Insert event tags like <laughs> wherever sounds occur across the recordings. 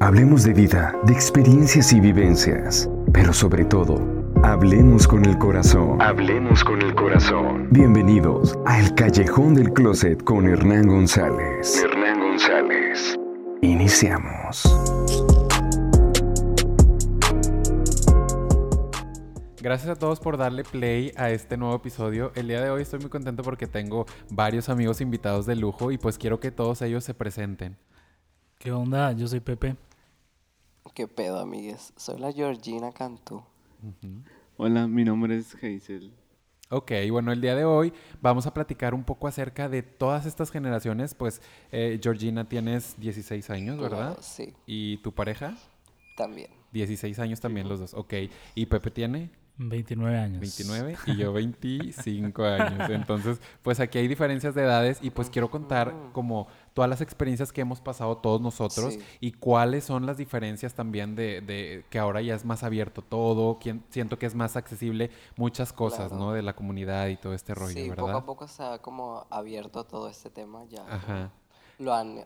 Hablemos de vida, de experiencias y vivencias, pero sobre todo, hablemos con el corazón. Hablemos con el corazón. Bienvenidos a El Callejón del Closet con Hernán González. Hernán González. Iniciamos. Gracias a todos por darle play a este nuevo episodio. El día de hoy estoy muy contento porque tengo varios amigos invitados de lujo y pues quiero que todos ellos se presenten. ¿Qué onda? Yo soy Pepe. ¿Qué pedo, amigues? Soy la Georgina Cantú. Hola, mi nombre es Hazel. Ok, bueno, el día de hoy vamos a platicar un poco acerca de todas estas generaciones. Pues, eh, Georgina, tienes 16 años, ¿verdad? Sí, ¿Y tu pareja? también. 16 años también los dos. Ok, ¿y Pepe tiene? 29 años. 29 <laughs> y yo 25 años. Entonces, pues aquí hay diferencias de edades y pues quiero contar como todas las experiencias que hemos pasado todos nosotros Sí. y cuáles son las diferencias también de, de que ahora ya es más abierto todo, quien, siento que es más accesible muchas cosas, Claro. ¿no? De la comunidad y todo este rollo, sí, ¿verdad? poco a poco se ha como abierto todo este tema. Ya Ajá. lo han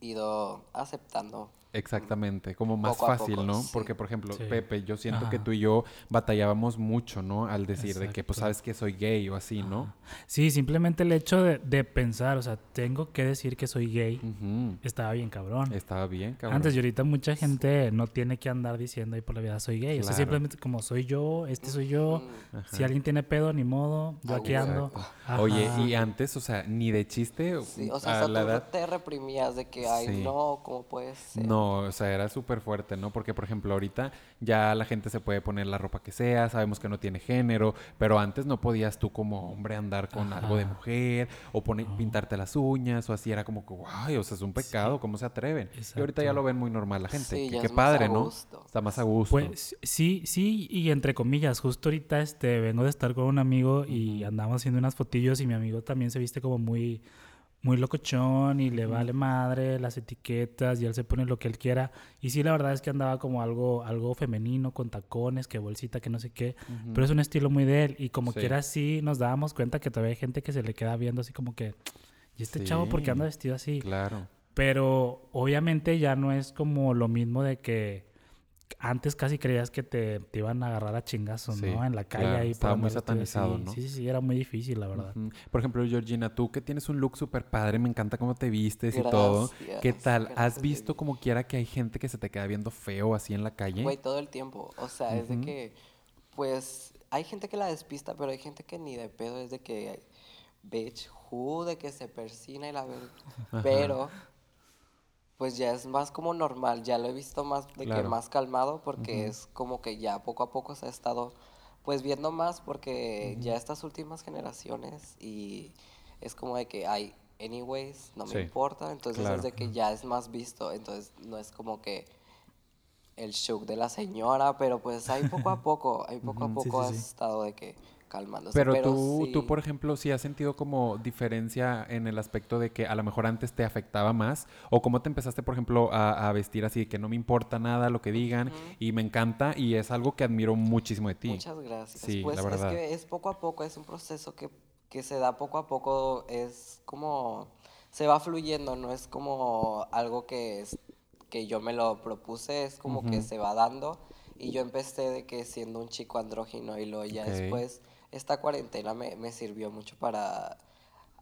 ido aceptando. Exactamente, como más Poco a fácil, poco, ¿no? sí. Porque, por ejemplo, Sí. Pepe, yo siento que tú y yo batallábamos mucho, ¿no? Al decir de que, pues, sabes que soy gay o así, ¿no? Sí, simplemente el hecho de, de pensar, o sea, tengo que decir que soy gay, estaba bien cabrón. Estaba bien, cabrón. Antes y ahorita mucha gente no tiene que andar diciendo ahí por la vida soy gay. O sea, simplemente como soy yo, este soy yo. Ajá. Si alguien tiene pedo, ni modo, yo aquí ando. Oye, y antes, o sea, ni de chiste Sí, o a sea, hasta la tú edad. te reprimías de que, ay, Sí. no, ¿cómo puede ser? No, o sea, era súper fuerte, ¿no? Porque, por ejemplo, ahorita ya la gente se puede poner la ropa que sea, sabemos que no tiene género, pero antes no podías tú como hombre andar con algo de mujer o poner, pintarte las uñas o así, era como que, guay, o sea, es un pecado, ¿cómo se atreven? Y ahorita ya lo ven muy normal la gente, Sí, que ya qué es más a padre, ¿no? gusto. Está más a gusto. Pues sí, sí, y entre comillas, justo ahorita este vengo de estar con un amigo y andamos haciendo unas fotillos y mi amigo también se viste como muy muy locochón y le vale madre las etiquetas y él se pone lo que él quiera. Y sí, la verdad es que andaba como algo algo femenino con tacones, que bolsita, que no sé qué, pero es un estilo muy de él y como Sí. quiera sí nos dábamos cuenta que todavía hay gente que se le queda viendo así como que ¿y este chavo por qué anda vestido así? Claro. Pero obviamente ya no es como lo mismo de que antes casi creías que te, te iban a agarrar a chingazos, Sí, ¿no? En la calle claro, ahí. estaba muy satanizado, ¿no? Sí, sí, sí, era muy difícil, la verdad. Por ejemplo, Georgina, tú que tienes un look súper padre, me encanta cómo te vistes y todo. ¿Qué Gracias, tal? ¿Has visto baby. como quiera que hay gente que se te queda viendo feo así en la calle? Güey, todo el tiempo. O sea, es de que, pues, hay gente que la despista, pero hay gente que ni de pedo es de que, bitch, who, de que se persina y la ver. Pero, pues ya es más como normal. Ya lo he visto más, de Claro. que más calmado, porque es como que ya poco a poco se ha estado, pues, viendo más, porque ya estas últimas generaciones y es como de que hay, anyways, no me Sí, importa. Entonces claro. es de que ya es más visto. Entonces no es como que el shock de la señora, pero pues ahí poco a <laughs> poco, ahí poco a sí, poco sí, sí. estado de que calmándose. Pero, tú, tú, sí, por ejemplo, sí has sentido como diferencia en el aspecto de que a lo mejor antes te afectaba más, o cómo te empezaste, por ejemplo, a, a vestir así, de que no me importa nada lo que digan, y me encanta, y es algo que admiro muchísimo de ti. Muchas gracias. Sí, pues la verdad. es que es poco a poco, es un proceso que, que se da poco a poco, es como, se va fluyendo, no es como algo que, es, que yo me lo propuse, es como que se va dando. Y yo empecé de que siendo un chico andrógino y luego ya después esta cuarentena me, me sirvió mucho para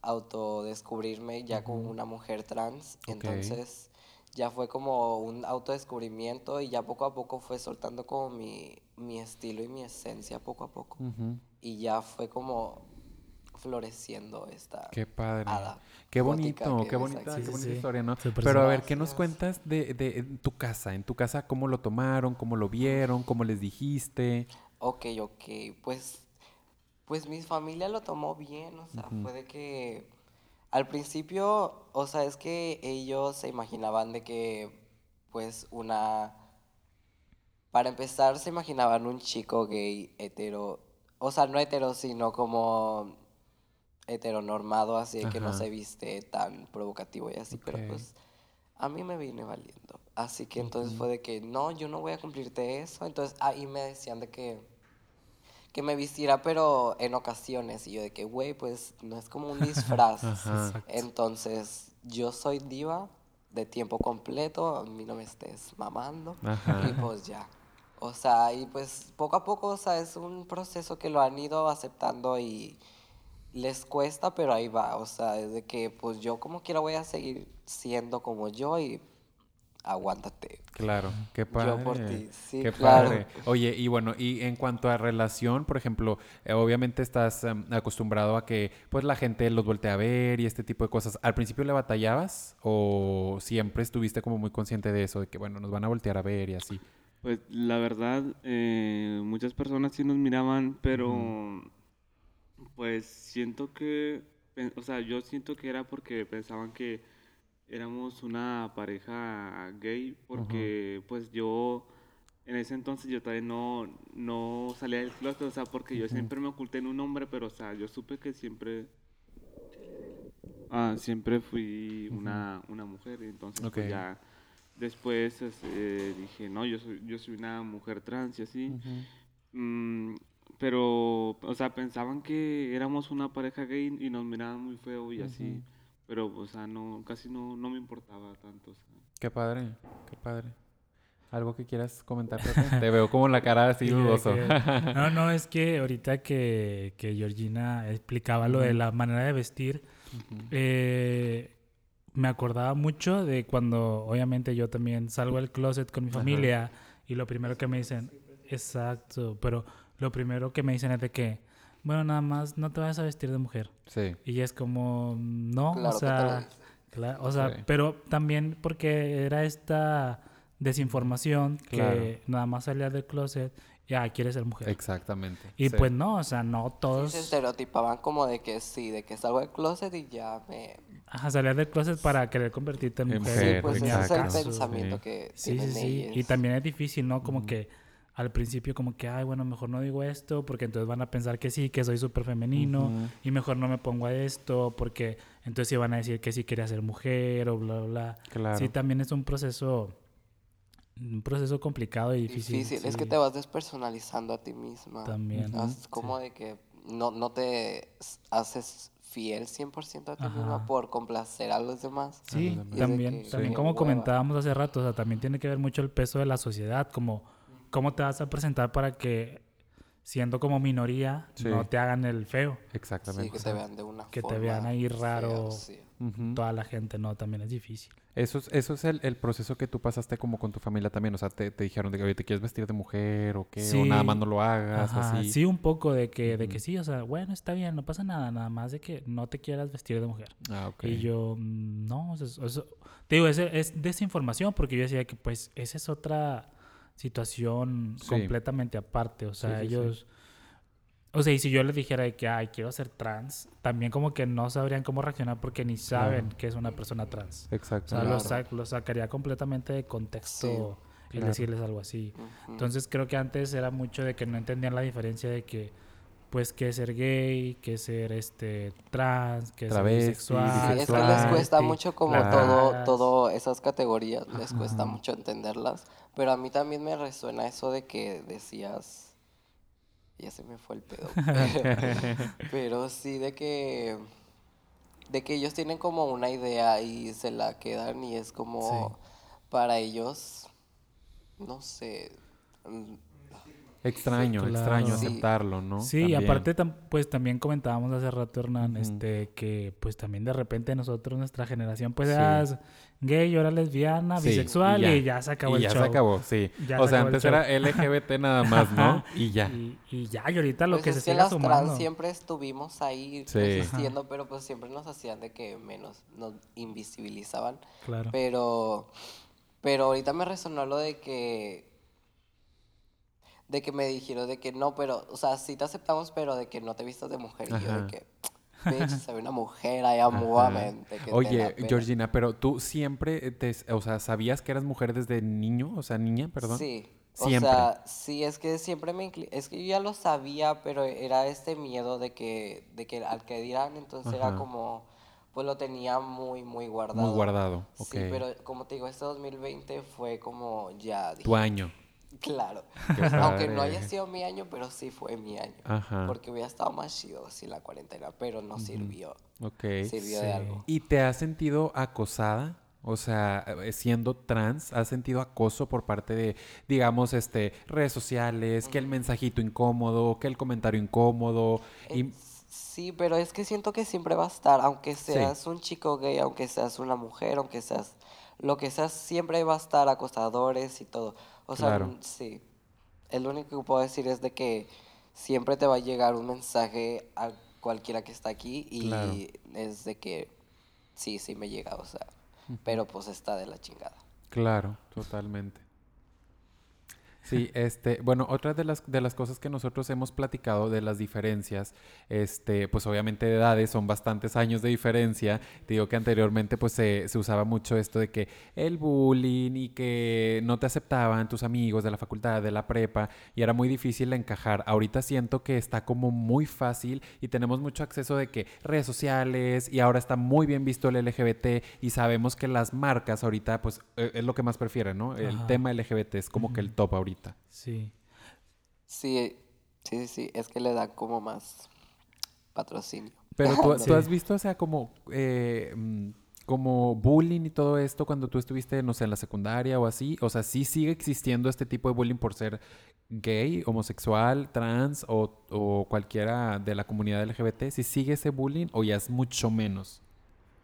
autodescubrirme ya como una mujer trans. Entonces ya fue como un autodescubrimiento y ya poco a poco fue soltando como mi, mi estilo y mi esencia poco a poco. Y ya fue como floreciendo esta Qué padre. hada Qué bonito, que qué bonita, qué bonita sí. historia, ¿no? Pero a ver, ¿qué nos cuentas de, de en tu casa? En tu casa, ¿cómo lo tomaron? ¿Cómo lo vieron? ¿Cómo les dijiste? Ok, ok, pues, pues mi familia lo tomó bien, o sea, fue de que al principio, o sea, es que ellos se imaginaban de que, pues, una, para empezar, se imaginaban un chico gay hetero, o sea, no hetero, sino como heteronormado, así de que no Ajá. se viste tan provocativo y así, Ok. pero pues a mí me viene valiendo. Así que entonces fue de que no, yo no voy a cumplirte eso. Entonces ahí me decían de que que me vistiera, pero en ocasiones. Y yo de que, güey, pues no es como un <laughs> disfraz. Ajá. Entonces, yo soy diva de tiempo completo, a mí no me estés mamando. Ajá. Y pues ya. O sea, y pues poco a poco, o sea, es un proceso que lo han ido aceptando y les cuesta, pero ahí va. O sea, es de que pues yo como quiera voy a seguir siendo como yo y aguántate. Claro, qué padre. Yo por ti, sí, qué claro. padre. Oye, y bueno, y en cuanto a relación, por ejemplo, eh, obviamente estás em, acostumbrado a que pues la gente los voltee a ver y este tipo de cosas. ¿Al principio le batallabas o siempre estuviste como muy consciente de eso, de que bueno, nos van a voltear a ver y así? Pues la verdad, eh, muchas personas sí nos miraban, pero pues siento que, o sea, yo siento que era porque pensaban que éramos una pareja gay, porque pues yo en ese entonces yo todavía no, no salía del closet, o sea, porque yo siempre me oculté en un hombre, pero o sea, yo supe que siempre... Ah, siempre fui una, una mujer, entonces pues ya después este, dije, no, yo soy, yo soy una mujer trans y así. Mm, pero, o sea, pensaban que éramos una pareja gay y nos miraban muy feo y así. Pero, o sea, no, casi no, no me importaba tanto. o sea. Qué padre, qué padre. ¿Algo que quieras comentar? Te veo como la cara así dudoso. que- <laughs> no, no, es que ahorita que, que Georgina explicaba lo de la manera de vestir, eh, me acordaba mucho de cuando obviamente yo también salgo del closet con mi familia y lo primero que me dicen, exacto, pero lo primero que me dicen es de que, bueno, nada más no te vayas a vestir de mujer. Sí. Y es como, no, Claro o sea, o sea, Sí. pero también porque era esta desinformación Claro. que nada más salías del closet, ya quieres ser mujer. Exactamente. Y sí. pues no, o sea, no Sí, todos, se estereotipaban como de que sí, de que salgo del closet y ya me... ajá, salías del closet para querer convertirte en mujer. Sí, pues ese es el pensamiento sí. que Sí, sí, sí. Y también es difícil, ¿no? Como que al principio como que, ay, bueno, mejor no digo esto porque entonces van a pensar que sí, que soy súper femenino y mejor no me pongo a esto porque entonces sí van a decir que sí quería ser mujer o bla, bla, bla. Claro. Sí, también es un proceso, un proceso complicado y difícil. Difícil, es que te vas despersonalizando a ti misma. También. Es como de que no, no te haces fiel 100% a ti misma por complacer a los demás. Sí, también, que- también como hueva. comentábamos hace rato, o sea, también tiene que ver mucho el peso de la sociedad, como cómo te vas a presentar para que siendo como minoría Sí. no te hagan el feo. Sí, Exactamente. que te vean de una que te forma vean ahí raro. sí. Ujú. Toda la gente, no, también es difícil. Eso es, eso es el, el proceso que tú pasaste como con tu familia también. O sea, te, te dijeron de que, oye, ¿te quieres vestir de mujer o qué? O nada más no lo hagas, Ajá, así. sí, un poco de que, de que sí, o sea, bueno, está bien, no pasa nada, nada más de que no te quieras vestir de mujer. Ah, ok. Y yo, mm, no, eso- eso- te digo, es, es desinformación porque yo decía que pues esa es otra situación Sí. completamente aparte, o sea, sí, sí. ellos... O sea, y si yo les dijera de que, ay, quiero ser trans, también como que no sabrían cómo reaccionar porque ni saben que es una persona trans. O Exacto. sea, lo, Claro. sa- lo sacaría completamente de contexto el claro. decirles algo así. Ujú. Entonces creo que antes era mucho de que no entendían la diferencia de que, pues, que ser gay, que ser este trans, que ser bisexual. Sí, es que les cuesta mucho como todo, todo esas categorías, les cuesta mucho entenderlas, pero a mí también me resuena eso de que decías, ya se me fue el pedo, <laughs> pero sí de que, de que ellos tienen como una idea y se la quedan y es como, para ellos, no sé, Extraño, claro. extraño Sí. aceptarlo, ¿no? Sí, y También. aparte, tam- pues también comentábamos hace rato, Hernán, este, que pues también de repente nosotros, nuestra generación, pues Sí. eras gay, ahora lesbiana, Sí, bisexual y ya, se acabó y el ya show. se acabó, sí. Ya o se sea, antes era LGBT nada más, ¿no? Y ya. Y, y ya, y ahorita lo pues que es se que siga las sumando. trans siempre estuvimos ahí Sí. existiendo, pero pues siempre nos hacían de que menos, nos invisibilizaban. Claro. Pero, pero ahorita me resonó lo de que, de que me dijeron de que no, pero, o sea, sí te aceptamos, pero de que no te vistas de mujer. Y yo de que, bitch, soy una mujer, I am woman. de que Oye. Georgina, pero tú siempre, te, o sea, ¿sabías que eras mujer desde niño? O sea, niña, perdón. Sí. O Siempre. sea, sí, es que siempre me es que yo ya lo sabía, pero era este miedo de que, de que al que dirán, entonces era como, pues lo tenía muy, muy guardado. Muy guardado, ok. Sí, pero como te digo, este 2020 fue como ya, dije, Tu año. Claro. Aunque no haya sido mi año, pero sí fue mi año. Ajá. Porque hubiera estado más chido sin la cuarentena, pero no sirvió. Ok. Sirvió Sí. de algo. ¿Y te has sentido acosada O sea, eh, siendo trans, ¿has sentido acoso por parte de, digamos, este, redes sociales, que el mensajito incómodo, que el comentario incómodo? Y, Eh, Sí, pero es que siento que siempre va a estar, aunque seas un chico gay, aunque seas una mujer, aunque seas lo que seas, siempre va a estar acosadores y todo. O sea, Claro. mm, sí. El único que puedo decir es de que siempre te va a llegar un mensaje a cualquiera que está aquí y Claro. es de que sí, sí me llega, o sea, pero pues está de la chingada. Claro, totalmente. Sí, este, bueno, otra de las, de las cosas que nosotros hemos platicado de las diferencias, este, pues obviamente de edades, son bastantes años de diferencia. Te digo que anteriormente pues se, se usaba mucho esto de que el bullying y que no te aceptaban tus amigos de la facultad, de la prepa, y era muy difícil encajar. Ahorita siento que está como muy fácil y tenemos mucho acceso de que redes sociales y ahora está muy bien visto el LGBT y sabemos que las marcas ahorita pues eh, es lo que más prefieren, ¿no? El Ajá. tema LGBT es como que el top ahorita. Sí. Sí, sí, sí, sí, es que le dan como más patrocinio. Pero tú, Sí. tú has visto, o sea, como, eh, mm, como bullying y todo esto cuando tú estuviste, no sé, en la secundaria o así. O sea, sí sigue existiendo este tipo de bullying por ser gay, homosexual, trans o, o cualquiera de la comunidad LGBT. ¿Sí sigue ese bullying o ya es mucho menos?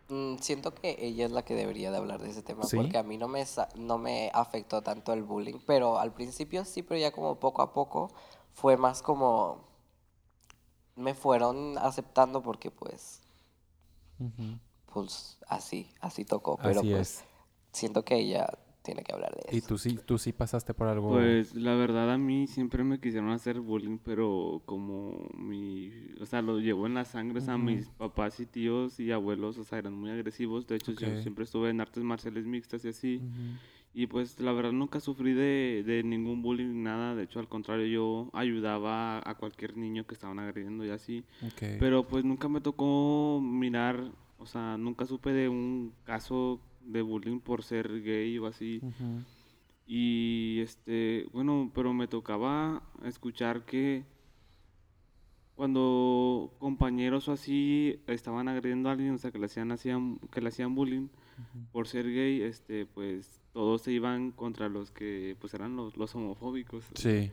Mm, siento que ella es la que debería de hablar de ese tema ¿Sí? porque a mí no me, no me afectó tanto el bullying, pero al principio sí, pero ya como poco a poco fue más como me fueron aceptando porque pues, pues así, así tocó, pero Así pues es. siento que ella tiene que hablar de eso. ¿Y tú sí, tú sí pasaste por algo? Pues la verdad a mí siempre me quisieron hacer bullying, pero como mi, o sea, lo llevo en la sangre, o sea, mis papás y tíos y abuelos, o sea, eran muy agresivos. De hecho, yo siempre estuve en artes marciales mixtas y así. Y pues la verdad nunca sufrí de, de ningún bullying ni nada. De hecho, al contrario, yo ayudaba a cualquier niño que estaban agrediendo y así. Ok. Pero pues nunca me tocó mirar, o sea, nunca supe de un caso de bullying por ser gay o así. Y este, bueno, pero me tocaba escuchar que cuando compañeros o así estaban agrediendo a alguien, o sea, que le hacían, hacían, que le hacían bullying por ser gay, este, pues todos se iban contra los que pues eran los, los homofóbicos. Sí.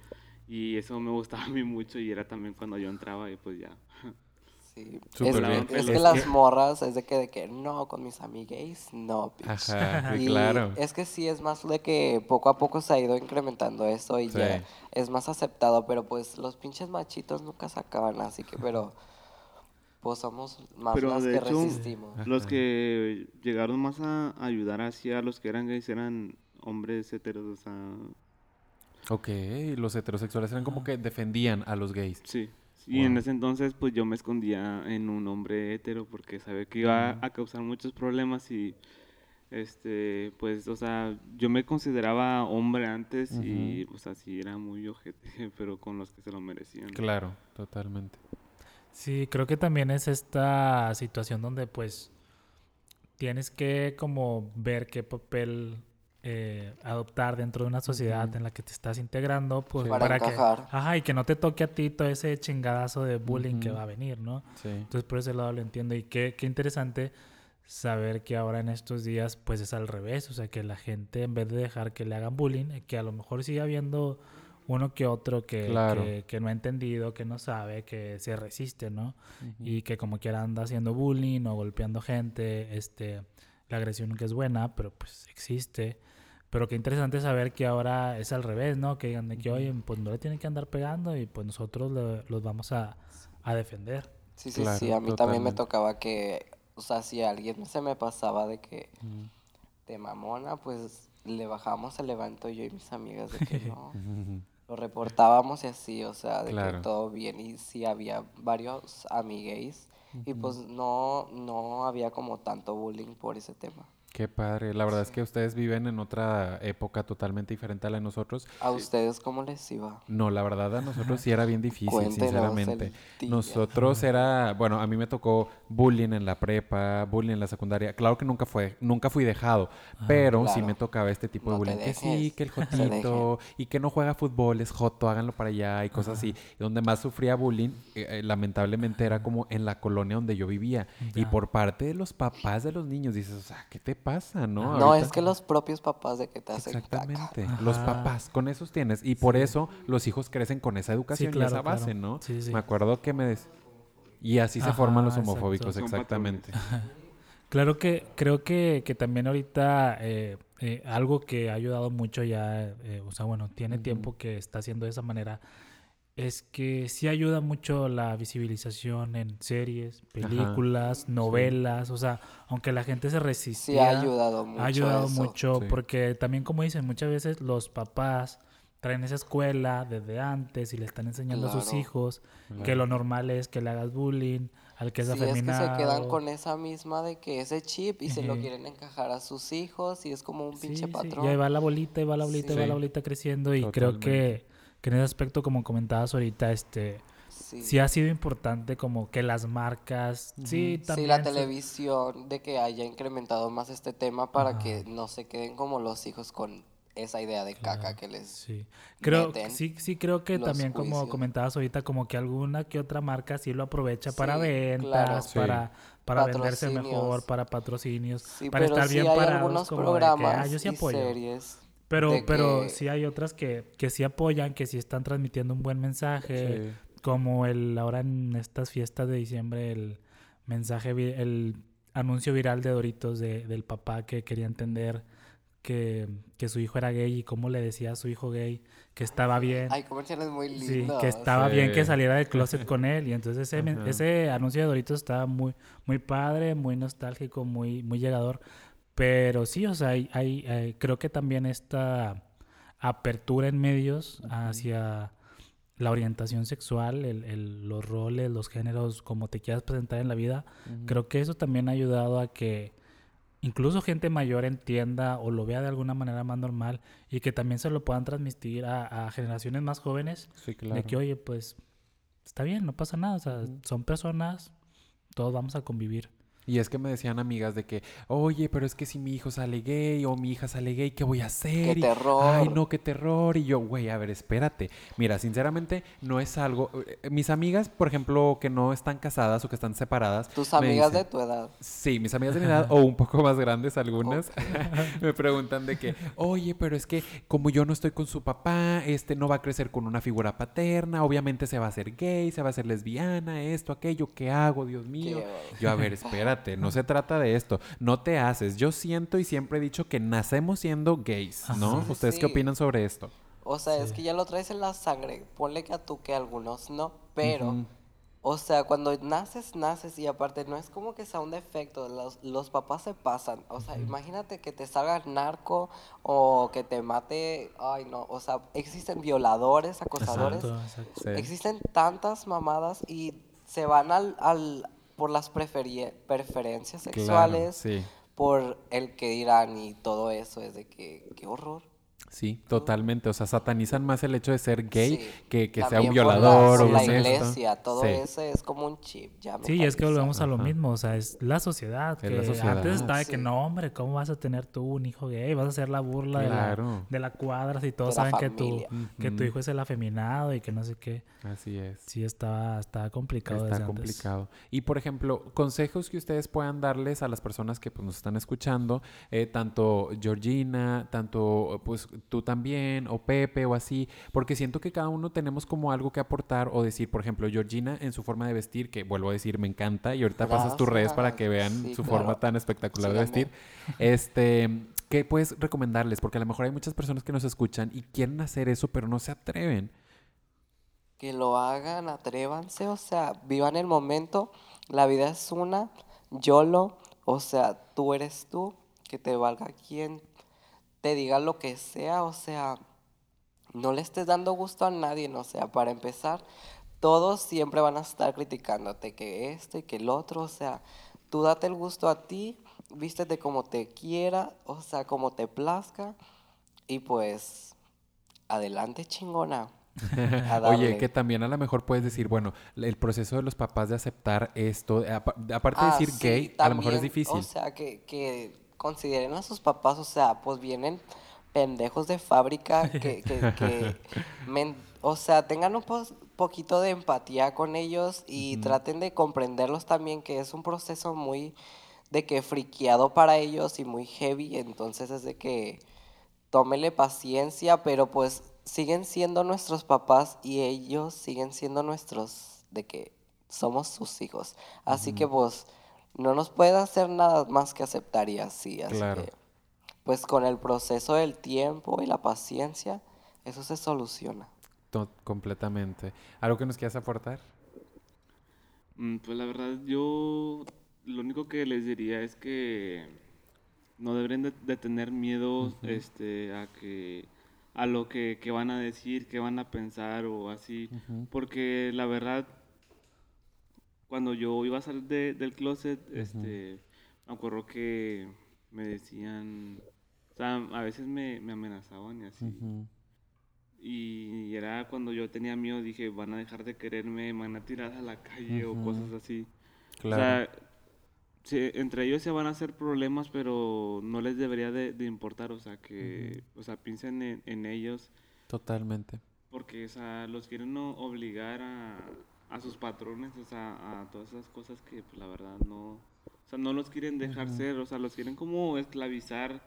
Y eso me gustaba a mí mucho y era también cuando yo entraba y pues ya. Sí. Súper es, bien. es Es que que- las morras es de que, de que no, con mis amigues, no, bitch. Ajá, Y claro. es que sí, es más de que poco a poco se ha ido incrementando eso y Sí. ya es más aceptado, pero pues los pinches machitos nunca se acaban, así que, pero pues somos más Pero, las de que hecho, resistimos. Los que llegaron más a ayudar así a los que eran gays eran hombres heteros, o sea, Ok, los heterosexuales eran como que defendían a los gays. Sí. Y en ese entonces, pues yo me escondía en un hombre hetero porque sabía que iba a causar muchos problemas y, este, pues, o sea, yo me consideraba hombre antes y, pues, así era muy ojete, <laughs> pero con los que se lo merecían. Claro, totalmente. Sí, creo que también es esta situación donde pues tienes que como ver qué papel eh, adoptar dentro de una sociedad en la que te estás integrando, pues Sí. Para para, que, ajá, y que no te toque a ti todo ese chingadazo de bullying que va a venir, ¿no? Sí. Entonces por ese lado lo entiendo y qué, qué interesante saber que ahora en estos días pues es al revés, o sea que la gente en vez de dejar que le hagan bullying, eh, que a lo mejor sigue habiendo uno que otro que, Claro. que, que no ha entendido, que no sabe, que se resiste, ¿no? Y que como quiera anda haciendo bullying o golpeando gente, este, la agresión que es buena, pero pues existe. Pero qué interesante saber que ahora es al revés, ¿no? Que digan de que, oye, pues no le tienen que andar pegando y pues nosotros lo- los vamos a, a defender. Sí, sí, Claro, sí, a mí también me totalmente. tocaba que, o sea, si alguien se me pasaba de que de mamona, pues le bajábamos el levanto yo y mis amigas de que <laughs> no. Lo reportábamos y así, o sea, de Claro. que todo bien. Y sí había varios amigues y pues no, no había como tanto bullying por ese tema. Qué padre. La verdad es que ustedes viven en otra época totalmente diferente a la de nosotros. ¿A ustedes cómo les iba? No, la verdad a nosotros sí era bien difícil, Cuéntenos sinceramente. Nosotros era, bueno, a mí me tocó bullying en la prepa, bullying en la secundaria. Claro que nunca fue, nunca fui dejado, pero sí me tocaba este tipo de No bullying. Que sí, que el <laughs> jotito, y que no juega fútbol, es joto, háganlo para allá y cosas así. Y donde más sufría bullying, eh, eh, lamentablemente era como en la colonia donde yo vivía. Y por parte de los papás de los niños, dices, o sea, ¿qué te pasa, no? No, Ahorita- es que los propios papás de que te hacen caca. Exactamente. Los papás, con esos tienes. Y por eso los hijos crecen con esa educación claro, y esa base, claro. ¿no? Sí, sí. Me acuerdo que me... des- Y así se forman los homofóbicos, exactamente. <laughs> Claro que creo que, que también ahorita eh, eh, algo que ha ayudado mucho ya, eh, o sea, bueno, tiene tiempo que está haciendo de esa manera, es que sí ayuda mucho la visibilización en series, películas, novelas, o sea, aunque la gente se Sí, resistía, ha ayudado mucho. ha ayudado eso. mucho Sí. porque también como dicen, muchas veces los papás traen esa escuela desde antes y le están enseñando a sus Claro. hijos que lo normal es que le hagas bullying, al que es Sí, es que afeminado. se quedan con esa misma de que ese chip y se lo quieren encajar a sus hijos y es como un Sí, pinche sí, patrón. Y ahí va la bolita, y va la bolita, y va Sí. la bolita creciendo. Y creo que, que en ese aspecto, como comentabas ahorita, este Sí. sí ha sido importante como que las marcas, sí, Sí, también. la se- televisión de que haya incrementado más este tema para Ajá. que no se queden como los hijos con esa idea de caca que les... Sí, creo, meten sí, sí creo que también como comentabas ahorita, como que alguna que otra marca sí lo aprovecha para Sí, ventas, claro. Sí. para, para venderse mejor, para patrocinios, Sí, para pero estar sí bien hay parados algunos como de que, programas "Ah, yo sí y apoyo". series Pero, de pero que- sí hay otras que, que sí apoyan, que sí están transmitiendo un buen mensaje, Sí. como el ahora en estas fiestas de diciembre, el mensaje, el anuncio viral de Doritos de, del papá que quería entender que, que su hijo era gay y cómo le decía a su hijo gay que estaba bien. Hay comerciales muy Sí, lindos. que estaba Sí. bien que saliera del closet con él. Y entonces ese, ese anuncio de Doritos estaba muy, muy padre, muy nostálgico, muy, muy llegador. Pero sí, o sea, hay, hay, eh, creo que también esta apertura en medios hacia la orientación sexual, el, el- los roles, los géneros, como te quieras presentar en la vida, creo que eso también ha ayudado a que incluso gente mayor entienda o lo vea de alguna manera más normal y que también se lo puedan transmitir a, a generaciones más jóvenes Sí, claro. de que, oye, pues está bien, no pasa nada, o sea, son personas, todos vamos a convivir. Y es que me decían amigas de que, oye, pero es que si mi hijo sale gay o mi hija sale gay, ¿qué voy a hacer? ¡Qué Y, terror! Ay, no, qué terror. Y yo, güey, a ver, espérate. Mira, sinceramente, no es algo. eh, Mis amigas, por ejemplo, que no están casadas o que están separadas. Tus amigas dicen- de tu edad. Sí, mis amigas de mi edad o un poco más grandes algunas <laughs> me preguntan de que, oye, pero es que como yo no estoy con su papá, este no va a crecer con una figura paterna, obviamente se va a hacer gay, se va a hacer lesbiana, esto, aquello, ¿qué hago, Dios mío? Yo, a ver, espérate, no se trata de esto, no te haces. Yo siento y siempre he dicho que nacemos siendo gays, ¿no? Ajá. ¿Ustedes qué opinan sobre esto? O sea, es que ya lo traes en la sangre. Ponle que a tú que a algunos no, pero... O sea, cuando naces, naces y aparte no es como que sea un defecto, los, los papás se pasan. O sea, imagínate que te salga el narco o que te mate, ay no, o sea, existen violadores, acosadores, Exacto, exacto. Sí. existen tantas mamadas y se van al, al por las preferencias Claro, sexuales, sí. por el que dirán y todo eso, es de que, qué horror. Sí, totalmente. O sea, satanizan más el hecho de ser gay Sí. que, que sea un la- violador por o la esto. iglesia, todo Sí. eso es como un chip. Ya Sí, es que volvemos a lo mismo, o sea, es la sociedad. Es que la sociedad. Antes estaba de que no, hombre, ¿cómo vas a tener tú un hijo gay? Vas a hacer la burla de, la, de la cuadra si todos De la saben que tu, que tu hijo es el afeminado y que no sé qué. Así es. Sí, estaba, estaba complicado. Está desde antes. complicado. Y por ejemplo, consejos que ustedes puedan darles a las personas que pues, nos están escuchando, eh, tanto Georgina, tanto pues tú también, o Pepe, o así, porque siento que cada uno tenemos como algo que aportar o decir, por ejemplo, Georgina en su forma de vestir, que vuelvo a decir, me encanta, y ahorita pasas tus redes para que vean Sí, su claro. forma tan espectacular de vestir. <laughs> Este, ¿qué puedes recomendarles? Porque a lo mejor hay muchas personas que nos escuchan y quieren hacer eso, pero no se atreven. Que lo hagan, atrévanse, o sea, vivan el momento. La vida es una, YOLO, o sea, tú eres tú, que te valga quien te diga lo que sea, o sea, no le estés dando gusto a nadie, o sea, para empezar, todos siempre van a estar criticándote que esto y que el otro, o sea, tú date el gusto a ti, vístete como te quiera, o sea, como te plazca, y pues, adelante chingona. <laughs> Oye, que también a lo mejor puedes decir, bueno, el proceso de los papás de aceptar esto, apa- aparte de Ah, decir sí, gay, a lo mejor es también, difícil. O sea, que, que consideren a sus papás, o sea, pues vienen pendejos de fábrica <laughs> que, que, que men- o sea, tengan un pos- poquito de empatía con ellos y traten de comprenderlos también, que es un proceso muy de que friqueado para ellos y muy heavy, entonces es de que tómele paciencia, pero pues siguen siendo nuestros papás y ellos siguen siendo nuestros, de que somos sus hijos. Así que pues no nos puede hacer nada más que aceptar y así. Así Claro. que pues con el proceso del tiempo y la paciencia, eso se soluciona. To- completamente. ¿Algo que nos quieras aportar? Mm, Pues la verdad, yo lo único que les diría es que no deberían de, de tener miedo este, a que a lo que, que van a decir, que van a pensar o así, porque la verdad, cuando yo iba a salir de- del closet, este, me acuerdo que me decían, o sea, a veces me, me amenazaban y así. Ujú. Y era cuando yo tenía miedo, dije, van a dejar de quererme, me van a tirar a la calle o cosas así. Claro. O sea, sí, entre ellos se van a hacer problemas, pero no les debería de, de importar, o sea, que, o sea, piensen en, en ellos, Totalmente. porque, o sea, los quieren obligar a, a sus patrones, o sea, a todas esas cosas que, pues, la verdad, no, o sea, no los quieren dejar ser, o sea, los quieren como esclavizar.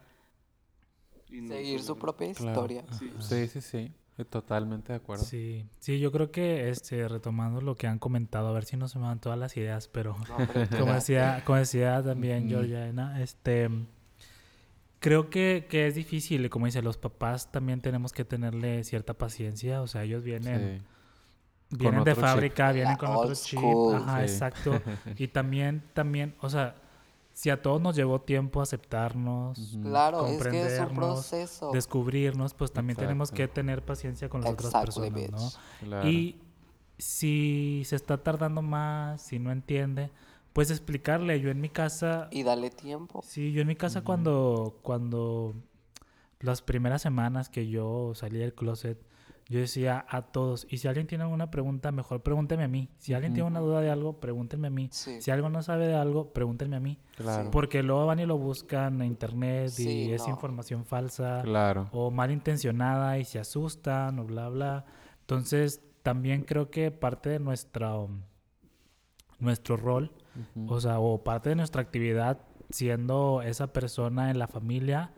y no, Seguir su propia Claro. historia. Sí. Sí, sí, sí. eh, Totalmente de acuerdo. Sí, sí, yo creo que este, retomando lo que han comentado, a ver si no se me van todas las ideas, pero No, <laughs> como decía, como decía también Ujú. Georgiana, este creo que, que es difícil, y como dice, los papás también tenemos que tenerle cierta paciencia, o sea, ellos vienen, Sí. Vienen de otro chip. fábrica, vienen con otro old chip, school. ajá, Sí. exacto. <laughs> Y también, también, o sea, si a todos nos llevó tiempo aceptarnos. Claro, es que es un comprendernos, proceso. descubrirnos, pues también tenemos que Exacto. tener paciencia con las otras Exactly, personas, ¿no? bitch. Claro. Y si se está tardando más, si no entiende, pues explicarle. Yo en mi casa, Y dale tiempo. sí, yo en mi casa cuando, cuando las primeras semanas que yo salí del closet, yo decía a todos, y si alguien tiene alguna pregunta, mejor pregúnteme a mí. Si alguien tiene una duda de algo, pregúntenme a mí. Sí. Si algo no sabe de algo, pregúntenme a mí. Claro. Porque luego van y lo buscan en internet y Sí, es no. información falsa Claro. o malintencionada y se asustan o bla bla. Entonces, también creo que parte de nuestra um, nuestro rol, o sea, o parte de nuestra actividad siendo esa persona en la familia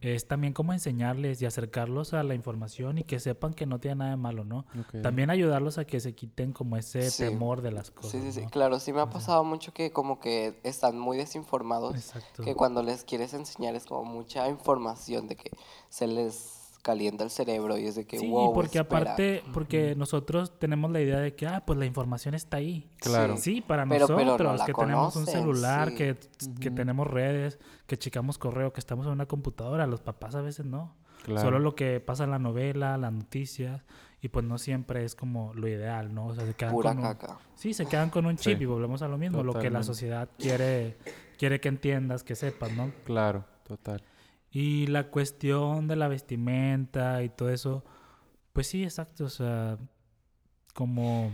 es también como enseñarles y acercarlos a la información y que sepan que no tiene nada de malo, ¿no? También ayudarlos a que se quiten como ese Sí. temor de las cosas. Sí, sí, sí. ¿no? Claro, sí me ha pasado mucho que como que están muy desinformados. Exacto. Que cuando les quieres enseñar es como mucha información de que se les calienta el cerebro y es de que Sí, wow. porque espera". aparte, porque nosotros tenemos la idea de que, ah, pues la información está ahí. Claro. Sí, para Pero- pero no nosotros que tenemos un celular, sí. que, que tenemos redes, que checamos correo, que estamos en una computadora, los papás a veces no. Claro. Solo lo que pasa en la novela, las noticias, y pues no siempre es como lo ideal, ¿no? O sea, se quedan Pura con un. Sí, se quedan con un chip Sí. y volvemos a lo mismo, lo que la sociedad quiere, quiere que entiendas, que sepas, ¿no? Claro, total. Y la cuestión de la vestimenta y todo eso, pues sí, exacto, o sea, como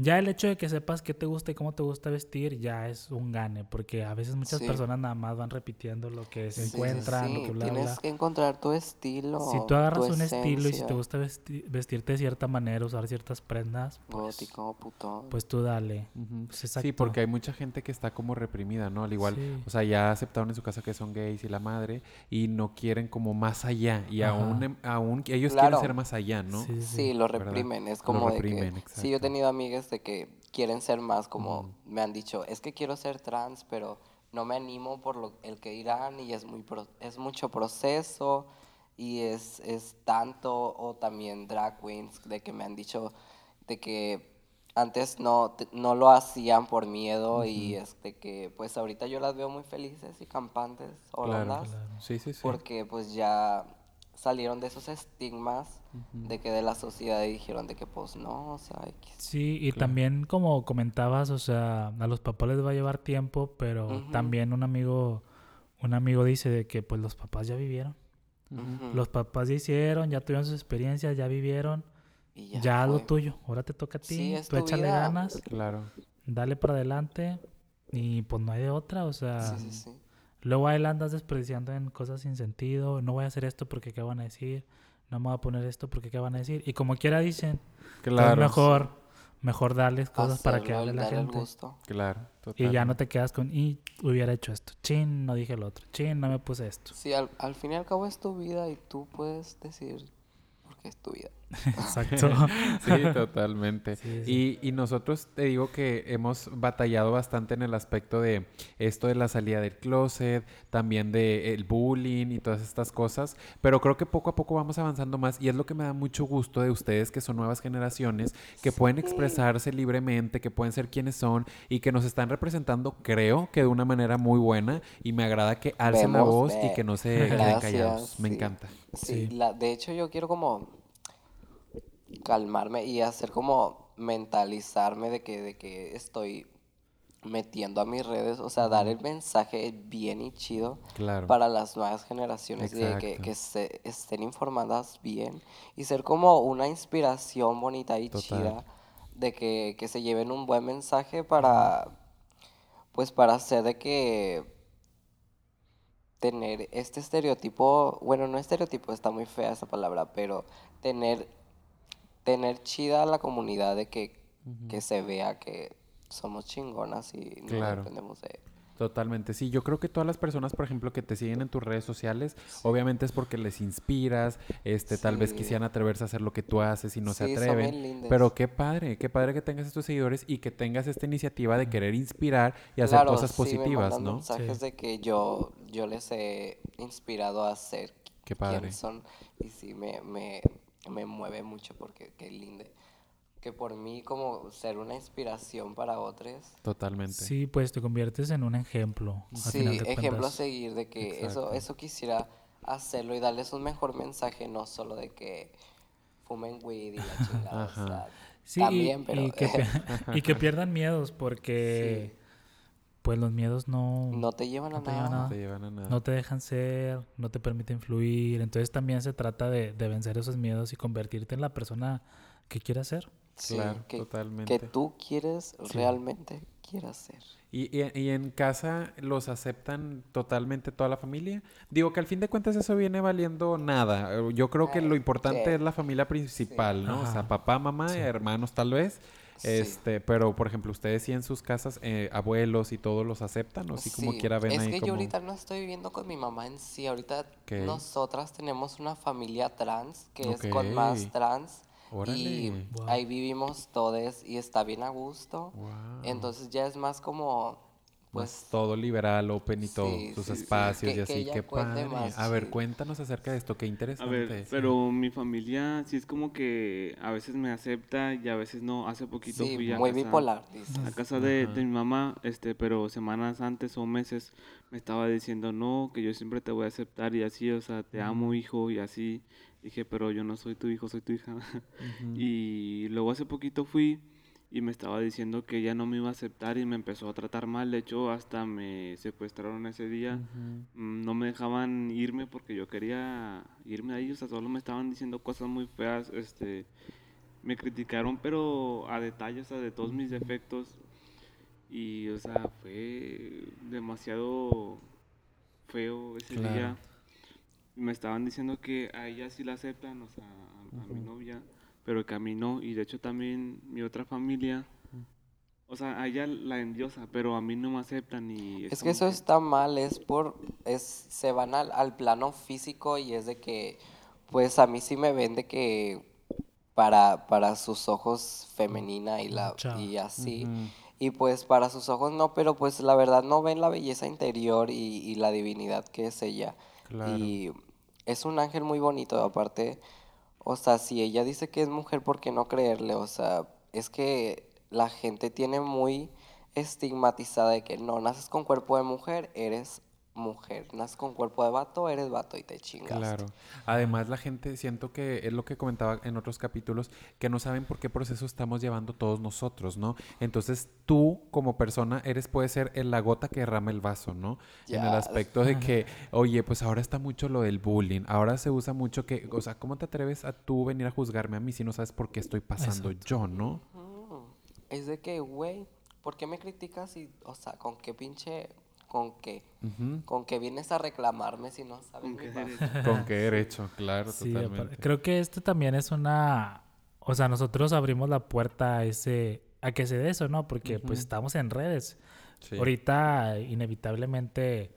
ya el hecho de que sepas qué te gusta y cómo te gusta vestir ya es un gane, porque a veces muchas Sí. personas nada más van repitiendo lo que se Sí, encuentran, sí, lo que bla, Tienes bla. que encontrar tu estilo. Si tú agarras tu un estilo y si te gusta vesti- vestirte de cierta manera, usar ciertas prendas, pues, Gótico, putón. pues tú dale. Pues Sí, porque hay mucha gente que está como reprimida, ¿no? Al igual, Sí. o sea, ya aceptaron en su casa que son gays y la madre y no quieren como más allá y Ajá. aún, em- aún ellos Claro. quieren ser más allá, ¿no? Sí, sí, Sí, lo ¿verdad? reprimen. Es Lo como de reprimen, que. Sí, yo he tenido amigas de que quieren ser más, como me han dicho, es que quiero ser trans, pero no me animo por lo, el que dirán y es, muy pro- es mucho proceso y es, es tanto, o también drag queens, de que me han dicho de que antes no, no lo hacían por miedo y es de que pues ahorita yo las veo muy felices y campantes, Claro, holandas claro. Sí, sí, sí. porque pues ya salieron de esos estigmas de que de la sociedad y dijeron de que pues no, o sea, X. Sí, y también como comentabas, o sea, a los papás les va a llevar tiempo, pero Ujú. también un amigo, un amigo dice de que pues los papás ya vivieron. Ujú. Los papás ya hicieron, ya tuvieron sus experiencias, ya vivieron, Y ya, haz lo tuyo, ahora te toca a ti, Sí, es tú tu échale vida. ganas, Claro. dale para adelante y pues no hay de otra, o sea, Sí, sí, sí. luego ahí la andas desperdiciando en cosas sin sentido, no voy a hacer esto porque qué van a decir, no me voy a poner esto porque qué van a decir, y como quiera dicen, Claro. mejor, Mejor darles cosas para que hable la gente. gusto. Claro, Y ya no te quedas con, y hubiera hecho esto. Chin, no dije el otro. Chin, no me puse esto. Sí, al, al fin y al cabo es tu vida y tú puedes decir porque es tu vida. <laughs> Exacto. <laughs> Sí, totalmente. Sí, sí. Y, y nosotros te digo que hemos batallado bastante en el aspecto de esto de la salida del closet, también de el bullying y todas estas cosas, pero creo que poco a poco vamos avanzando más y es lo que me da mucho gusto de ustedes que son nuevas generaciones, que pueden expresarse libremente, que pueden ser quienes son y que nos están representando, creo que de una manera muy buena y me agrada que alcen la voz y que no se queden callados. Me encanta. Sí, Sí. La, de hecho yo quiero como calmarme y hacer como mentalizarme de que, de que estoy metiendo a mis redes, o sea, dar el mensaje bien y chido Claro. para las nuevas generaciones de que, Exacto. que se estén informadas bien y ser como una inspiración bonita y Total. chida de que, que se lleven un buen mensaje para, pues para hacer de que tener este estereotipo, bueno, no estereotipo, está muy fea esa palabra, pero tener, tener chida a la comunidad de que, que se vea que somos chingonas y no dependemos de... Totalmente, sí. Yo creo que todas las personas, por ejemplo, que te siguen en tus redes sociales, obviamente es porque les inspiras, este, tal vez quisieran atreverse a hacer lo que tú haces y no se Sí, atreven. Pero qué padre, qué padre que tengas estos seguidores y que tengas esta iniciativa de querer inspirar y hacer Claro, cosas me positivas, mandan ¿no? mensajes de que yo, yo les he inspirado a ser Qué padre. son y sí me, me, me mueve mucho porque qué lindo que por mí como ser una inspiración para otros Totalmente. Sí, pues te conviertes en un ejemplo. sí ejemplo a seguir de que eso Exacto. eso quisiera hacerlo y darles un mejor mensaje no solo de que fumen weed y la <laughs> chingada o Ajá. sea, Sí, también y, pero y que, <laughs> y que pierdan miedos porque pues los miedos no, no te llevan a llevan nada. No te llevan a nada. no te dejan ser, no te permiten fluir. Entonces también se trata de, de vencer esos miedos y convertirte en la persona que quieras ser. Sí, Claro, que, totalmente. que tú quieres realmente quieras ser ¿Y, y, y en casa los aceptan totalmente toda la familia? Digo que al fin de cuentas eso viene valiendo nada. Eh, Yo creo que lo Ay, importante sí. es la familia principal, ¿no? O sea, papá, mamá, hermanos tal vez. Sí. Este, pero por ejemplo, ustedes sí en sus casas, eh, abuelos y todos los aceptan, o sí como quiera ven es ahí que como... yo ahorita no estoy viviendo con mi mamá en sí. Ahorita nosotras tenemos una familia trans que es con más trans. Y Órale. Wow. ahí vivimos todos y está bien a gusto. Wow. Entonces ya es más como, Pues, todo liberal, open y todo, Sí, sus sí, sí. espacios Que- y que así, ella qué padre. más, A ver, sí. cuéntanos acerca de esto, qué A interesante. ver, pero mi familia sí es como que a veces me acepta y a veces no. Hace poquito sí, fui a muy casa, bipolar, dices. a casa de, de mi mamá, este, pero semanas antes o meses me estaba diciendo no, que yo siempre te voy a aceptar y así, o sea, te amo hijo y así. Dije, pero yo no soy tu hijo, soy tu hija. <laughs> Ujú. Y luego hace poquito fui y me estaba diciendo que ella no me iba a aceptar y me empezó a tratar mal. De hecho, hasta me secuestraron ese día. Mm, No me dejaban irme porque yo quería irme ahí. O sea, solo me estaban diciendo cosas muy feas. Este, me criticaron, pero a detalle, o sea, de todos mis defectos. Y, o sea, fue demasiado feo ese Claro. día. Me estaban diciendo que a ella sí la aceptan, o sea, a, a mi novia, pero que a mí no. Y de hecho también mi otra familia, o sea, a ella la endiosa, pero a mí no me aceptan y... Es que eso está mal, es por, es, se van al, al plano físico y es de que, pues a mí sí me ven de que para, para sus ojos femenina y la, y así, y pues para sus ojos no, pero pues la verdad no ven la belleza interior y, y la divinidad que es ella. Claro. Y es un ángel muy bonito, aparte, o sea, si ella dice que es mujer, ¿por qué no creerle? O sea, es que la gente tiene muy estigmatizada de que no naces con cuerpo de mujer, eres mujer. Naces con cuerpo de vato, eres vato y te chingas. Claro. Además, la gente, siento que es lo que comentaba en otros capítulos, que no saben por qué proceso estamos llevando todos nosotros, ¿no? Entonces, tú como persona eres, puede ser el- la gota que derrama el vaso, ¿no? En el aspecto de que, oye, pues ahora está mucho lo del bullying, ahora se usa mucho que, o sea, ¿cómo te atreves a tú venir a juzgarme a mí si no sabes por qué estoy pasando yo, ¿no? Es de que, güey, ¿por qué me criticas y, o sea, con qué pinche, con qué, con qué vienes a reclamarme si no sabes ¿Con mi qué derecho? <laughs> ¿Con qué derecho? Claro, Sí, totalmente. creo que esto también es una, o sea, nosotros abrimos la puerta a ese, a que se dé eso, ¿no? Porque pues estamos en redes. Sí. Ahorita, inevitablemente,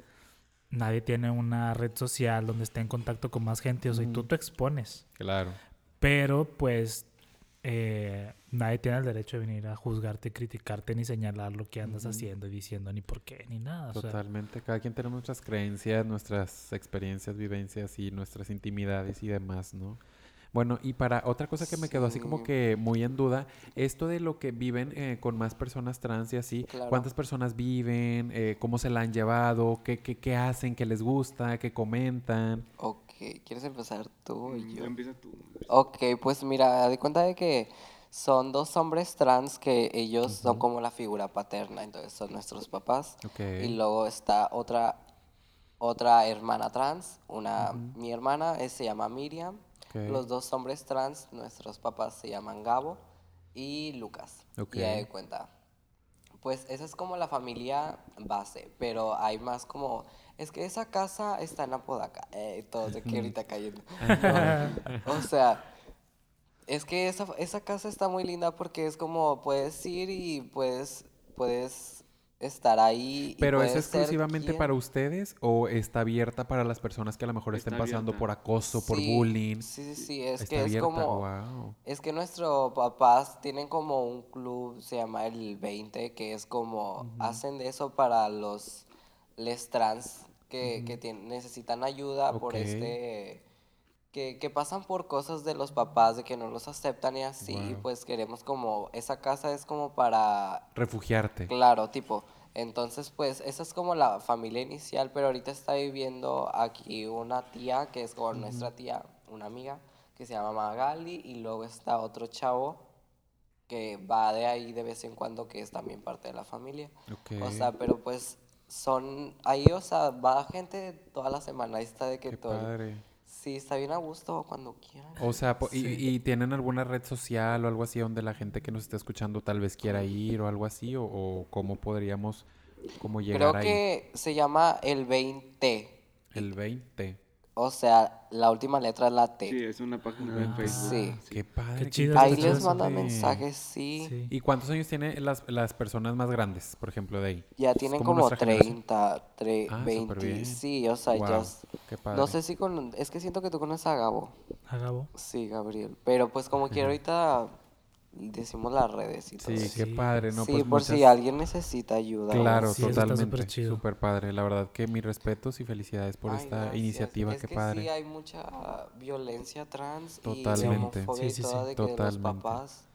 nadie tiene una red social donde esté en contacto con más gente, o sea, y tú te expones. Claro. Pero, pues, eh, nadie tiene el derecho de venir a juzgarte, criticarte, ni señalar lo que andas haciendo y diciendo, ni por qué, ni nada. o sea, Totalmente. Cada quien tenemos nuestras creencias, nuestras experiencias, vivencias y nuestras intimidades y demás, ¿no? Bueno, y para otra cosa que me quedó así como que muy en duda, esto de lo que viven eh, con más personas trans y así, Claro. ¿cuántas personas viven? Eh, ¿Cómo se la han llevado? ¿Qué, qué, qué hacen? ¿Qué les gusta? ¿Qué comentan? Ok, ¿quieres empezar tú o Mm, yo? Empieza tú. Ok, pues mira, de cuenta de que son dos hombres trans que ellos son como la figura paterna, entonces son nuestros papás. Ok. Y luego está otra, otra hermana trans, una, mi hermana eh, se llama Miriam. Ok. Los dos hombres trans, nuestros papás se llaman Gabo y Lucas. Ok. Y ahí cuenta. Pues esa es como la familia base, pero hay más como, es que esa casa está en Apodaca, eh, todo de que <laughs> ahorita cayendo. <laughs> O sea, es que esa, esa casa está muy linda porque es como puedes ir y puedes, puedes estar ahí. ¿Pero es exclusivamente quien- para ustedes o está abierta para las personas que a lo mejor Está estén pasando abierta. por acoso, por Sí, bullying? Sí, sí, sí, es está que es abierta. como... Wow. Es que nuestros papás tienen como un club, se llama el 20, que es como, hacen de eso para los les trans que, que tien- necesitan ayuda por este, que, que pasan por cosas de los papás, de que no los aceptan y así, y pues queremos como, esa casa es como para, Refugiarte. claro, tipo, entonces pues esa es como la familia inicial, pero ahorita está viviendo aquí una tía, que es como nuestra tía, una amiga, que se llama Magali, y luego está otro chavo que va de ahí de vez en cuando, que es también parte de la familia. Ok. O sea, pero pues son ahí, o sea, va gente toda la semana, ahí está de que Qué todo. padre. Sí, está bien a gusto cuando quieran. O sea, y, y tienen alguna red social o algo así donde la gente que nos está escuchando tal vez quiera ir o algo así? ¿O, o cómo podríamos cómo llegar Creo ahí? que se llama el 20. El 20. O sea, la última letra es la T. Sí, es una página de Ah, Facebook. Sí. Qué padre. Qué chido Ahí les mandan Sí. mensajes, sí. sí. ¿Y cuántos años tienen las, las personas más grandes, por ejemplo, de ahí? Ya tienen como como nuestra generación. 30, tre- Ah, 20. superbién. Sí, o sea, ya. Guau, es- Qué padre. No sé si con. Es que siento que tú conoces a Gabo. A Gabo. Sí, Gabriel. Pero pues como que ahorita decimos las redes y todo. Sí, qué Sí. padre, ¿no? sí, pues por si alguien necesita ayuda. Claro, Sí, totalmente. súper padre. La verdad que mis respetos y felicidades por Ay, esta gracias. iniciativa. Es qué que padre. Sí, hay mucha violencia trans Totalmente. y homofobia Sí, y sí, toda sí. de que de los Totalmente. papás.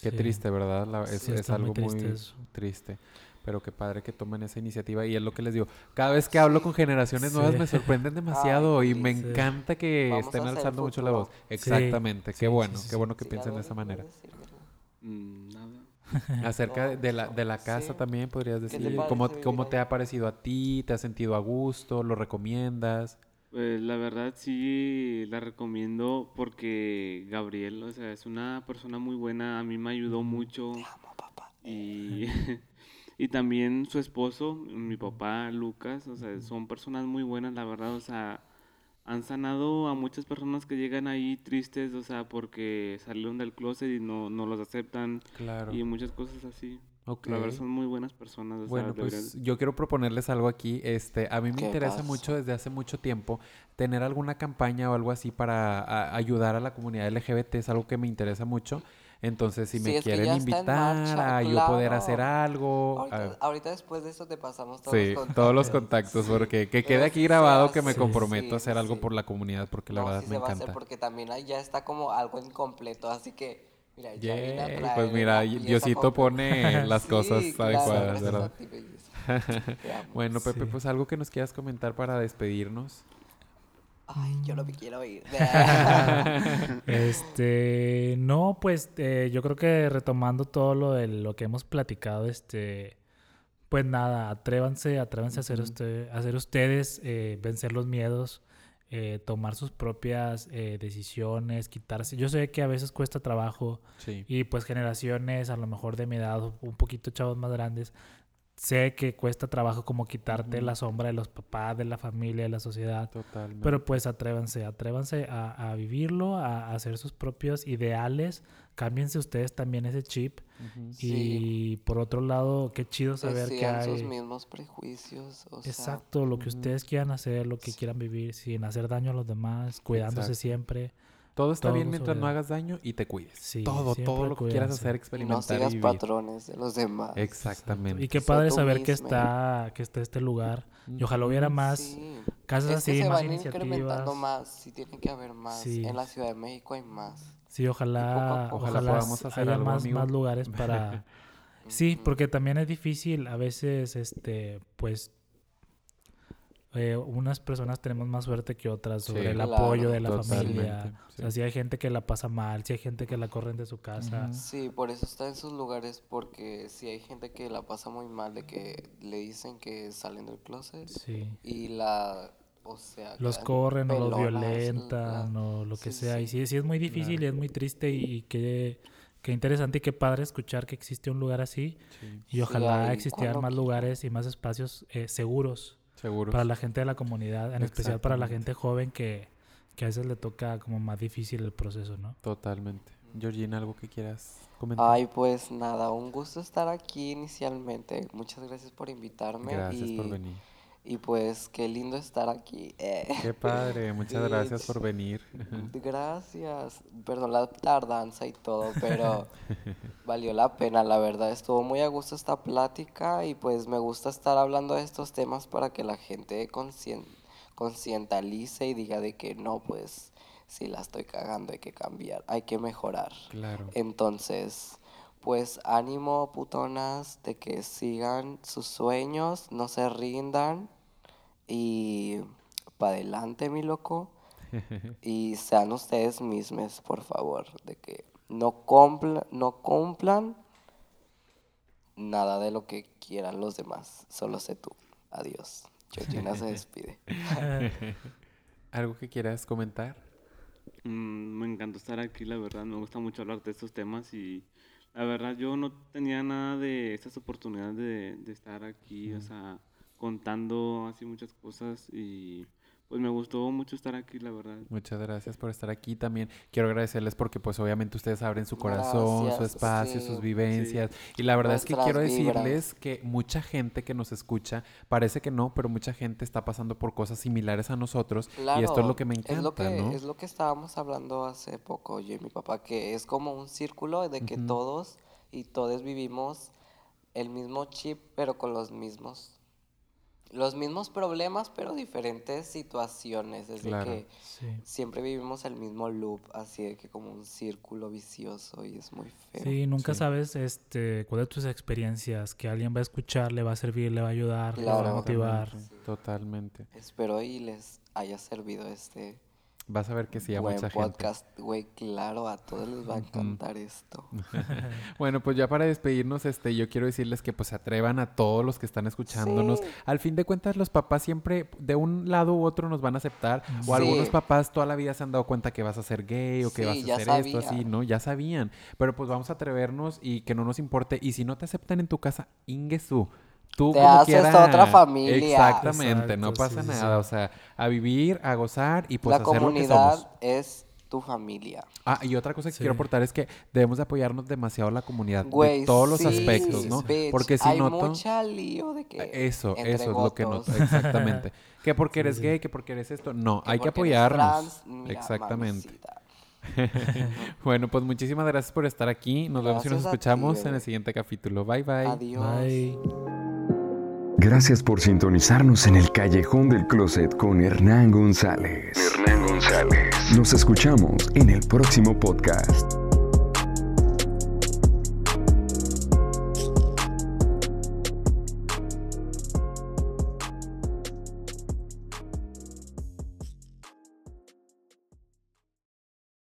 Qué Sí. triste, ¿verdad? La- es algo muy, triste eso. triste. Pero qué padre que tomen esa iniciativa. Y es lo que les digo. Cada vez que hablo con generaciones nuevas me sorprenden <laughs> demasiado. y me sí. encanta que Vamos estén alzando mucho la voz. Exactamente. Sí, Qué sí, bueno. sí, qué bueno que Sí, piensen de esa manera. quieras decir, ¿verdad? Mm, nada. <laughs> Acerca de- No, de la, de la sí. casa también podrías ¿Qué te decir. ¿Cómo, ¿Cómo te ha parecido a ti? ¿Te has sentido a gusto? ¿Lo recomiendas? Pues la verdad sí la recomiendo porque Gabriel, o sea, es una persona muy buena, a mí me ayudó mucho Amo, papá. y, <laughs> y también su esposo, mi papá Lucas, o sea, son personas muy buenas, la verdad, o sea, han sanado a muchas personas que llegan ahí tristes, o sea, porque salieron del closet y no, no los aceptan Claro. y muchas cosas así. Ok. La verdad son muy buenas personas, o Bueno, pues yo quiero proponerles algo aquí. Este, a mí me ¿Qué interesa mucho desde hace mucho tiempo tener alguna campaña o algo así para a- ayudar a la comunidad LGBT. Es algo que me interesa mucho. Entonces, si Sí, me quieren invitar marcha, a yo poder hacer algo. Ahorita, a- ahorita después de eso te pasamos todos Sí, los todos los contactos. contactos, porque que quede aquí grabado que me comprometo sí, a hacer algo por la comunidad, porque la No, verdad sí me se va a hacer porque también ahí ya está como algo incompleto, así que mira, traer pues mira, Diosito pone las <laughs> cosas Sí, claro, adecuadas, ¿verdad? <laughs> Bueno, Pepe, Sí. pues algo que nos quieras comentar para despedirnos. Ay, yo lo que quiero ir. <laughs> Este, no, pues eh, yo creo que retomando todo lo de lo que hemos platicado, este, pues nada, atrévanse, atrévanse a hacer usted, a hacer ustedes, eh, vencer los miedos, eh, tomar sus propias eh, decisiones, quitarse. Yo sé que a veces cuesta trabajo Sí. y pues generaciones a lo mejor de mi edad, un poquito chavos más grandes, sé que cuesta trabajo como quitarte la sombra de los papás, de la familia, de la sociedad. Totalmente. Pero pues atrévanse, atrévanse a, a vivirlo, a, a hacer sus propios ideales. Cámbiense ustedes también ese chip. Y por otro lado, qué chido saber que Decían sus hay... mismos prejuicios. O sea, Exacto, lo que ustedes quieran hacer, lo que quieran vivir, sin hacer daño a los demás, cuidándose Exacto. siempre. Todo está todo bien mientras no hagas daño y te cuides. Sí, todo, todo lo que quieras hacer, y no experimentar y sigas vivir. patrones de los demás. Exactamente. Y qué padre saber que está, que está este lugar. Y ojalá hubiera más Sí. casas Es así, que se más van incrementando iniciativas. más. Sí, tiene que haber más. Sí. En la Ciudad de México hay más. Sí, ojalá, poco ojalá, Ojalá podamos hacer haya algo, más, amigo. más lugares para... <laughs> sí, porque también es difícil a veces, este, pues, eh, unas personas tenemos más suerte que otras sobre Sí. el Claro, apoyo de la familia. O sea, sí. si hay gente que la pasa mal, si hay gente que la corren de su casa. Sí, por eso está en sus lugares, porque si hay gente que la pasa muy mal de que le dicen que salen del closet Sí. y la, o sea, Los corren o los violentan la- o lo que sí, sea. Y sí, sí es muy difícil y es muy triste y, y qué, qué interesante y qué padre escuchar que existe un lugar así. Sí, Y ojalá existieran más lugares y más espacios eh, seguros para la gente de la comunidad, en especial para la gente joven que, que a veces le toca como más difícil el proceso, ¿no? Totalmente. Georgina, ¿algo que quieras comentar? Ay, pues nada, un gusto estar aquí inicialmente. Muchas gracias por invitarme. Gracias y, por venir. Y pues qué lindo estar aquí. eh. Qué padre, <laughs> muchas Sí, gracias por venir. Gracias. Perdón la tardanza y todo, pero <laughs> valió la pena, la verdad. Estuvo muy a gusto esta plática y pues me gusta estar hablando de estos temas para que la gente conscien- concientalice y diga de que no, pues si la estoy cagando hay que cambiar, hay que mejorar. Claro. Entonces, pues ánimo, putonas, de que sigan sus sueños, no se rindan y para adelante, mi loco. <laughs> Y sean ustedes mismos, por favor, de que no, cumpla- no cumplan nada de lo que quieran los demás, solo sé tú. Adiós. Georgina se <laughs> despide. <laughs> ¿Algo que quieras comentar? Mm, me encantó estar aquí, la verdad. Me gusta mucho hablar de estos temas y la verdad yo no tenía nada de estas oportunidades de, de estar aquí, o sea, contando así muchas cosas y pues me gustó mucho estar aquí, la verdad. Muchas gracias por estar aquí también. Quiero agradecerles porque pues obviamente ustedes abren su corazón, su espacio, sí. sus vivencias. Y la verdad es que quiero vibras. decirles que mucha gente que nos escucha, parece que no, pero mucha gente está pasando por cosas similares a nosotros. y esto es lo que me encanta, es lo que, ¿no? Es lo que estábamos hablando hace poco, yo y mi papá, que es como un círculo de que todos y todos vivimos el mismo chip, pero con los mismos los mismos problemas, pero diferentes situaciones. Es de Claro. que Sí. siempre vivimos el mismo loop, así de que como un círculo vicioso y es muy feo. Sí, nunca Sí. sabes este, cuáles tus experiencias, que alguien va a escuchar, le va a servir, le va a ayudar, le va a motivar. Totalmente, Totalmente. Espero y les haya servido este Vas a ver que sí a buen mucha gente. podcast. Güey, claro, a todos les va a encantar esto. <laughs> Bueno, pues ya para despedirnos, este, yo quiero decirles que pues se atrevan a todos los que están escuchándonos. Sí. Al fin de cuentas, los papás siempre de un lado u otro nos van a aceptar. O algunos papás toda la vida se han dado cuenta que vas a ser gay o que Sí, vas a hacer esto así. ¿no? Ya sabían. Pero pues vamos a atrevernos y que no nos importe. Y si no te aceptan en tu casa, inguesú. Tú Te como haces quiera- otra familia. Exactamente, no pasa sí, nada. sí. O sea, a vivir, a gozar y pues la hacer lo que comunidad somos. es tu familia. Ah, y otra cosa que Sí. quiero aportar es que debemos de apoyarnos demasiado a la comunidad Güey, de todos los aspectos, ¿no? bitch, Porque si hay noto mucha lío de que eso, entre eso es lo que noto, exactamente. <laughs> que porque eres sí. gay, que porque eres esto, no, que hay que apoyarnos. trans, mira, exactamente. <laughs> Bueno, pues muchísimas gracias por estar aquí. Nos vemos y nos ti, escuchamos en el siguiente capítulo. Bye bye. Adiós. Bye. Gracias por sintonizarnos en el Callejón del Closet con Hernán González. Hernán González. Nos escuchamos en el próximo podcast.